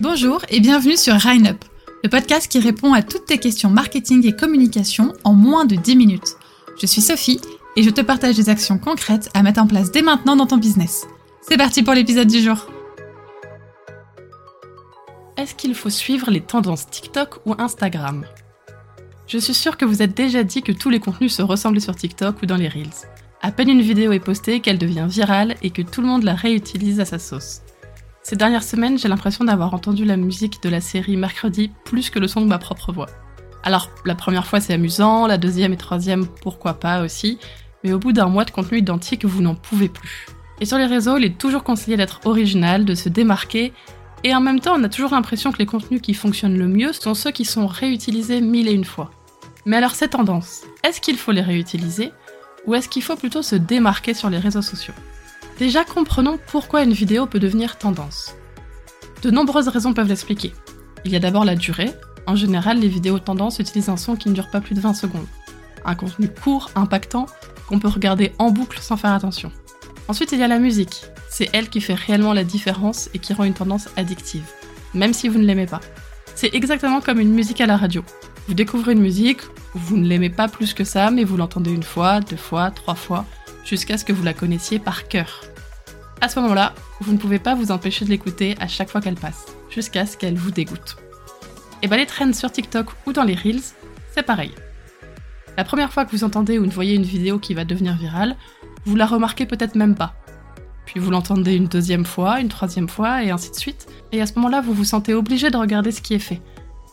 Bonjour et bienvenue sur Up, le podcast qui répond à toutes tes questions marketing et communication en moins de 10 minutes. Je suis Sophie et je te partage des actions concrètes à mettre en place dès maintenant dans ton business. C'est parti pour l'épisode du jour. Est-ce qu'il faut suivre les tendances TikTok ou Instagram? Je suis sûre que vous êtes déjà dit que tous les contenus se ressemblent sur TikTok ou dans les Reels. À peine une vidéo est postée qu'elle devient virale et que tout le monde la réutilise à sa sauce. Ces dernières semaines, j'ai l'impression d'avoir entendu la musique de la série Mercredi plus que le son de ma propre voix. Alors, la première fois c'est amusant, la deuxième et troisième pourquoi pas aussi, mais au bout d'un mois de contenu identique, vous n'en pouvez plus. Et sur les réseaux, il est toujours conseillé d'être original, de se démarquer, et en même temps, on a toujours l'impression que les contenus qui fonctionnent le mieux sont ceux qui sont réutilisés mille et une fois. Mais alors ces tendances, est-ce qu'il faut les réutiliser ou est-ce qu'il faut plutôt se démarquer sur les réseaux sociaux? Déjà, comprenons pourquoi une vidéo peut devenir tendance. De nombreuses raisons peuvent l'expliquer. Il y a d'abord la durée. En général, les vidéos tendance utilisent un son qui ne dure pas plus de 20 secondes. Un contenu court, impactant, qu'on peut regarder en boucle sans faire attention. Ensuite, il y a la musique. C'est elle qui fait réellement la différence et qui rend une tendance addictive, même si vous ne l'aimez pas. C'est exactement comme une musique à la radio. Vous découvrez une musique, vous ne l'aimez pas plus que ça, mais vous l'entendez une fois, deux fois, trois fois, jusqu'à ce que vous la connaissiez par cœur. À ce moment-là, vous ne pouvez pas vous empêcher de l'écouter à chaque fois qu'elle passe, jusqu'à ce qu'elle vous dégoûte. Et bah les trends sur TikTok ou dans les Reels, c'est pareil. La première fois que vous entendez ou voyez une vidéo qui va devenir virale, vous la remarquez peut-être même pas. Puis vous l'entendez une deuxième fois, une troisième fois, et ainsi de suite. Et à ce moment-là, vous vous sentez obligé de regarder ce qui est fait.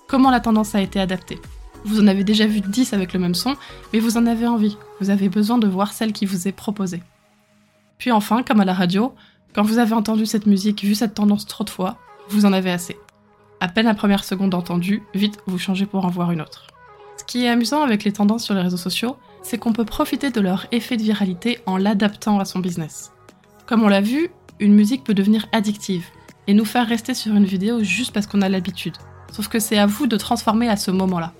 Comment la tendance a été adaptée. Vous en avez déjà vu 10 avec le même son, mais vous en avez envie. Vous avez besoin de voir celle qui vous est proposée. Puis enfin, comme à la radio, quand vous avez entendu cette musique, vu cette tendance trop de fois, vous en avez assez. À peine la première seconde entendue, vite vous changez pour en voir une autre. Ce qui est amusant avec les tendances sur les réseaux sociaux, c'est qu'on peut profiter de leur effet de viralité en l'adaptant à son business. Comme on l'a vu, une musique peut devenir addictive et nous faire rester sur une vidéo juste parce qu'on a l'habitude. Sauf que c'est à vous de transformer à ce moment-là.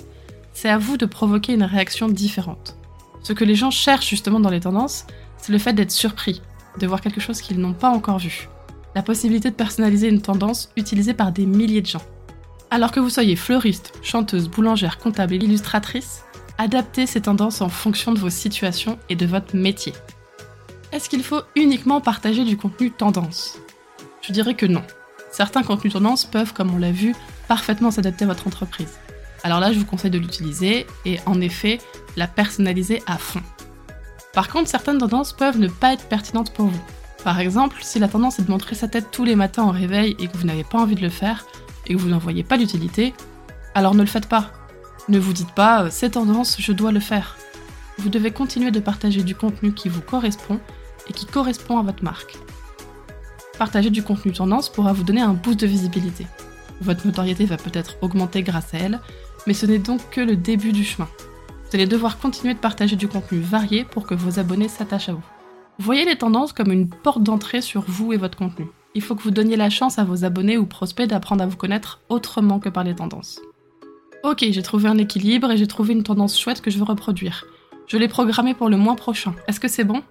C'est à vous de provoquer une réaction différente. Ce que les gens cherchent justement dans les tendances, c'est le fait d'être surpris, de voir quelque chose qu'ils n'ont pas encore vu. La possibilité de personnaliser une tendance utilisée par des milliers de gens. Alors que vous soyez fleuriste, chanteuse, boulangère, comptable et illustratrice, adaptez ces tendances en fonction de vos situations et de votre métier. Est-ce qu'il faut uniquement partager du contenu tendance? Je dirais que non. Certains contenus tendance peuvent, comme on l'a vu, parfaitement s'adapter à votre entreprise. Alors là, je vous conseille de l'utiliser et en effet, la personnaliser à fond. Par contre, certaines tendances peuvent ne pas être pertinentes pour vous. Par exemple, si la tendance est de montrer sa tête tous les matins au réveil et que vous n'avez pas envie de le faire, et que vous n'en voyez pas d'utilité, alors ne le faites pas. Ne vous dites pas euh, c'est tendance, je dois le faire. Vous devez continuer de partager du contenu qui vous correspond et qui correspond à votre marque. Partager du contenu tendance pourra vous donner un boost de visibilité. Votre notoriété va peut-être augmenter grâce à elle, mais ce n'est donc que le début du chemin. Vous allez devoir continuer de partager du contenu varié pour que vos abonnés s'attachent à vous. Voyez les tendances comme une porte d'entrée sur vous et votre contenu. Il faut que vous donniez la chance à vos abonnés ou prospects d'apprendre à vous connaître autrement que par les tendances. Ok, j'ai trouvé un équilibre et j'ai trouvé une tendance chouette que je veux reproduire. Je l'ai programmée pour le mois prochain. Est-ce que c'est bon?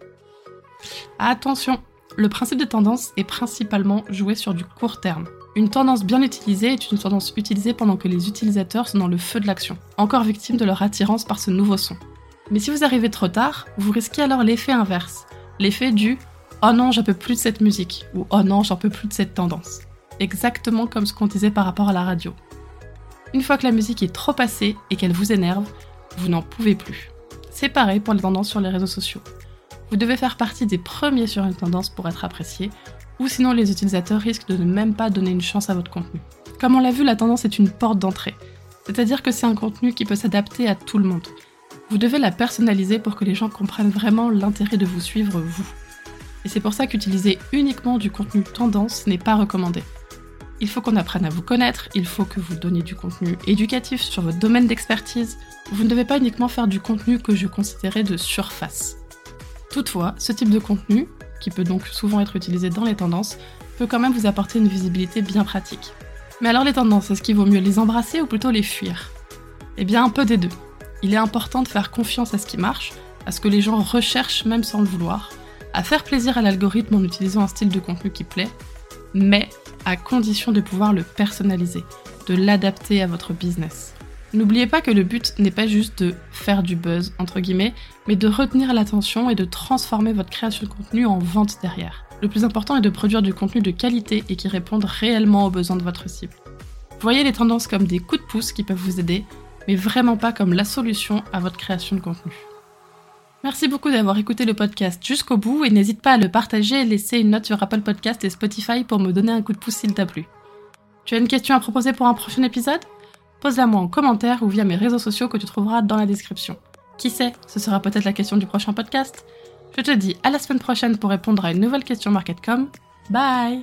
Attention, le principe des tendances est principalement joué sur du court terme. Une tendance bien utilisée est une tendance utilisée pendant que les utilisateurs sont dans le feu de l'action, encore victimes de leur attirance par ce nouveau son. Mais si vous arrivez trop tard, vous risquez alors l'effet inverse, l'effet du Oh non, j'en peux plus de cette musique ou Oh non, j'en peux plus de cette tendance. Exactement comme ce qu'on disait par rapport à la radio. Une fois que la musique est trop passée et qu'elle vous énerve, vous n'en pouvez plus. C'est pareil pour les tendances sur les réseaux sociaux. Vous devez faire partie des premiers sur une tendance pour être apprécié, ou sinon les utilisateurs risquent de ne même pas donner une chance à votre contenu. Comme on l'a vu, la tendance est une porte d'entrée, c'est-à-dire que c'est un contenu qui peut s'adapter à tout le monde. Vous devez la personnaliser pour que les gens comprennent vraiment l'intérêt de vous suivre, vous. Et c'est pour ça qu'utiliser uniquement du contenu tendance n'est pas recommandé. Il faut qu'on apprenne à vous connaître, il faut que vous donniez du contenu éducatif sur votre domaine d'expertise. Vous ne devez pas uniquement faire du contenu que je considérais de surface. Toutefois, ce type de contenu, qui peut donc souvent être utilisé dans les tendances, peut quand même vous apporter une visibilité bien pratique. Mais alors les tendances, est-ce qu'il vaut mieux les embrasser ou plutôt les fuir? Eh bien un peu des deux. Il est important de faire confiance à ce qui marche, à ce que les gens recherchent même sans le vouloir, à faire plaisir à l'algorithme en utilisant un style de contenu qui plaît, mais à condition de pouvoir le personnaliser, de l'adapter à votre business. N'oubliez pas que le but n'est pas juste de faire du buzz, entre guillemets, mais de retenir l'attention et de transformer votre création de contenu en vente derrière. Le plus important est de produire du contenu de qualité et qui réponde réellement aux besoins de votre cible. Voyez les tendances comme des coups de pouce qui peuvent vous aider, mais vraiment pas comme la solution à votre création de contenu. Merci beaucoup d'avoir écouté le podcast jusqu'au bout et n'hésite pas à le partager et laisser une note sur Apple Podcast et Spotify pour me donner un coup de pouce s'il t'a plu. Tu as une question à proposer pour un prochain épisode? Pose-la moi en commentaire ou via mes réseaux sociaux que tu trouveras dans la description. Qui sait, ce sera peut-être la question du prochain podcast. Je te dis à la semaine prochaine pour répondre à une nouvelle question MarketCom. Bye